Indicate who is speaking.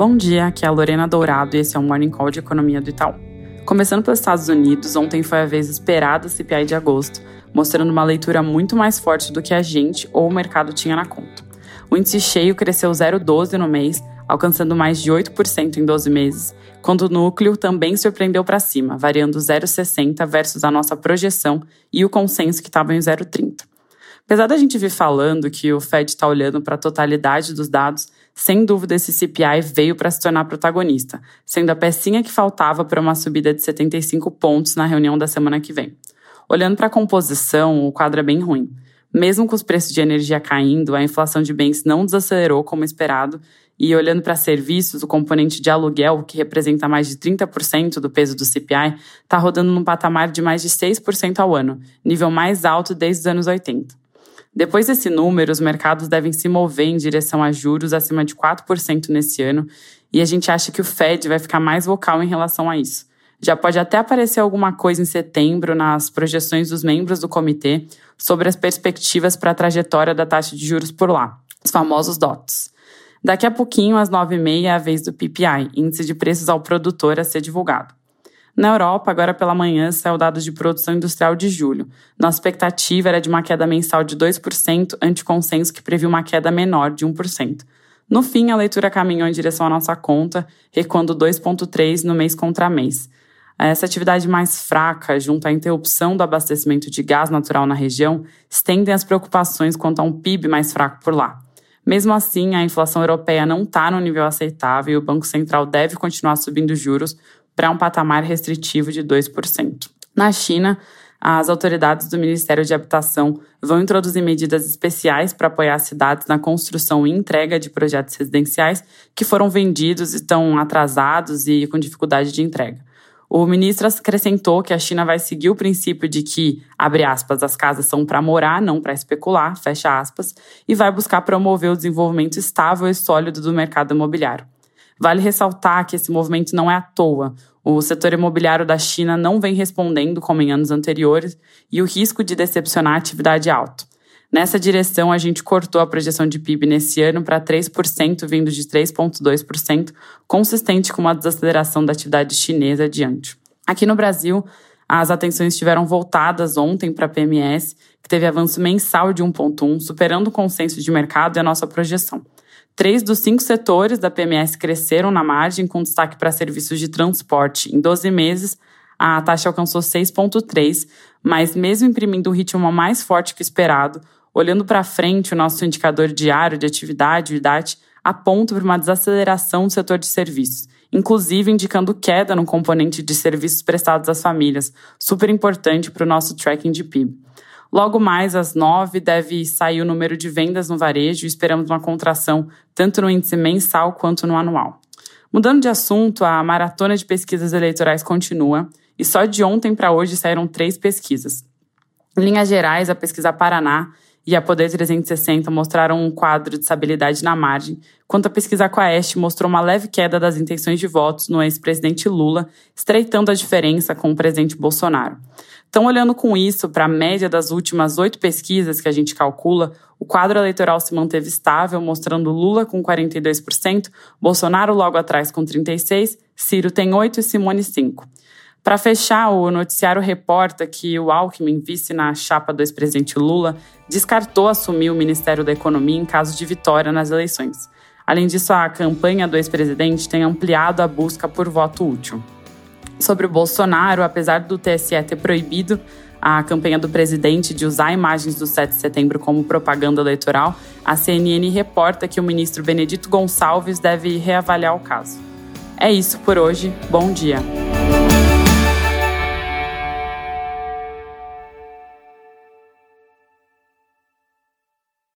Speaker 1: Bom dia, aqui é a Lorena Dourado e esse é o Morning Call de Economia do Itaú. Começando pelos Estados Unidos, ontem foi a vez esperada CPI de agosto, mostrando uma leitura muito mais forte do que a gente ou o mercado tinha na conta. O índice cheio cresceu 0,12 no mês, alcançando mais de 8% em 12 meses, quando o núcleo também surpreendeu para cima, variando 0,60 versus a nossa projeção e o consenso que estava em 0,30. Apesar da gente vir falando que o Fed está olhando para a totalidade dos dados, sem dúvida esse CPI veio para se tornar protagonista, sendo a pecinha que faltava para uma subida de 75 pontos na reunião da semana que vem. Olhando para a composição, o quadro é bem ruim. Mesmo com os preços de energia caindo, a inflação de bens não desacelerou como esperado, e olhando para serviços, o componente de aluguel, que representa mais de 30% do peso do CPI, está rodando num patamar de mais de 6% ao ano, nível mais alto desde os anos 80. Depois desse número, os mercados devem se mover em direção a juros acima de 4% nesse ano, e a gente acha que o Fed vai ficar mais vocal em relação a isso. Já pode até aparecer alguma coisa em setembro nas projeções dos membros do comitê sobre as perspectivas para a trajetória da taxa de juros por lá, os famosos DOTs. Daqui a pouquinho, às 9h30, é a vez do PPI, Índice de Preços ao Produtor, a ser divulgado. Na Europa, agora pela manhã, saiu dados de produção industrial de julho. Nossa expectativa era de uma queda mensal de 2%, ante consenso que previu uma queda menor de 1%. No fim, a leitura caminhou em direção à nossa conta, recuando 2,3% no mês contra mês. Essa atividade mais fraca, junto à interrupção do abastecimento de gás natural na região, estendem as preocupações quanto a um PIB mais fraco por lá. Mesmo assim, a inflação europeia não está no nível aceitável e o Banco Central deve continuar subindo juros, para um patamar restritivo de 2%. Na China, as autoridades do Ministério de Habitação vão introduzir medidas especiais para apoiar as cidades na construção e entrega de projetos residenciais que foram vendidos, estão atrasados e com dificuldade de entrega. O ministro acrescentou que a China vai seguir o princípio de que, abre aspas, as casas são para morar, não para especular, fecha aspas, e vai buscar promover o desenvolvimento estável e sólido do mercado imobiliário. Vale ressaltar que esse movimento não é à toa. O setor imobiliário da China não vem respondendo como em anos anteriores e o risco de decepcionar a atividade é alto. Nessa direção, a gente cortou a projeção de PIB nesse ano para 3%, vindo de 3,2%, consistente com uma desaceleração da atividade chinesa adiante. Aqui no Brasil, as atenções estiveram voltadas ontem para a PMS, que teve avanço mensal de 1,1, superando o consenso de mercado e a nossa projeção. Três dos cinco setores da PMS cresceram na margem, com destaque para serviços de transporte. Em 12 meses, a taxa alcançou 6,3, mas mesmo imprimindo um ritmo mais forte que esperado, olhando para frente, o nosso indicador diário de atividade, o IDAT, aponta para uma desaceleração do setor de serviços, inclusive indicando queda no componente de serviços prestados às famílias, super importante para o nosso tracking de PIB. Logo mais às nove deve sair o número de vendas no varejo e esperamos uma contração tanto no índice mensal quanto no anual. Mudando de assunto, a maratona de pesquisas eleitorais continua e só de ontem para hoje saíram três pesquisas. Em linhas gerais, a pesquisa Paraná e a Poder 360 mostraram um quadro de estabilidade na margem, quanto a pesquisa Quaest mostrou uma leve queda das intenções de votos no ex-presidente Lula, estreitando a diferença com o presidente Bolsonaro. Então, olhando com isso para a média das últimas oito pesquisas que a gente calcula, o quadro eleitoral se manteve estável, mostrando Lula com 42%, Bolsonaro logo atrás com 36%, Ciro tem 8% e Simone 5%. Para fechar, o noticiário reporta que o Alckmin, vice na chapa do ex-presidente Lula, descartou assumir o Ministério da Economia em caso de vitória nas eleições. Além disso, a campanha do ex-presidente tem ampliado a busca por voto útil sobre o Bolsonaro, apesar do TSE ter proibido a campanha do presidente de usar imagens do 7 de setembro como propaganda eleitoral, a CNN reporta que o ministro Benedito Gonçalves deve reavaliar o caso. É isso por hoje. Bom dia.